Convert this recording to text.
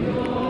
Lord.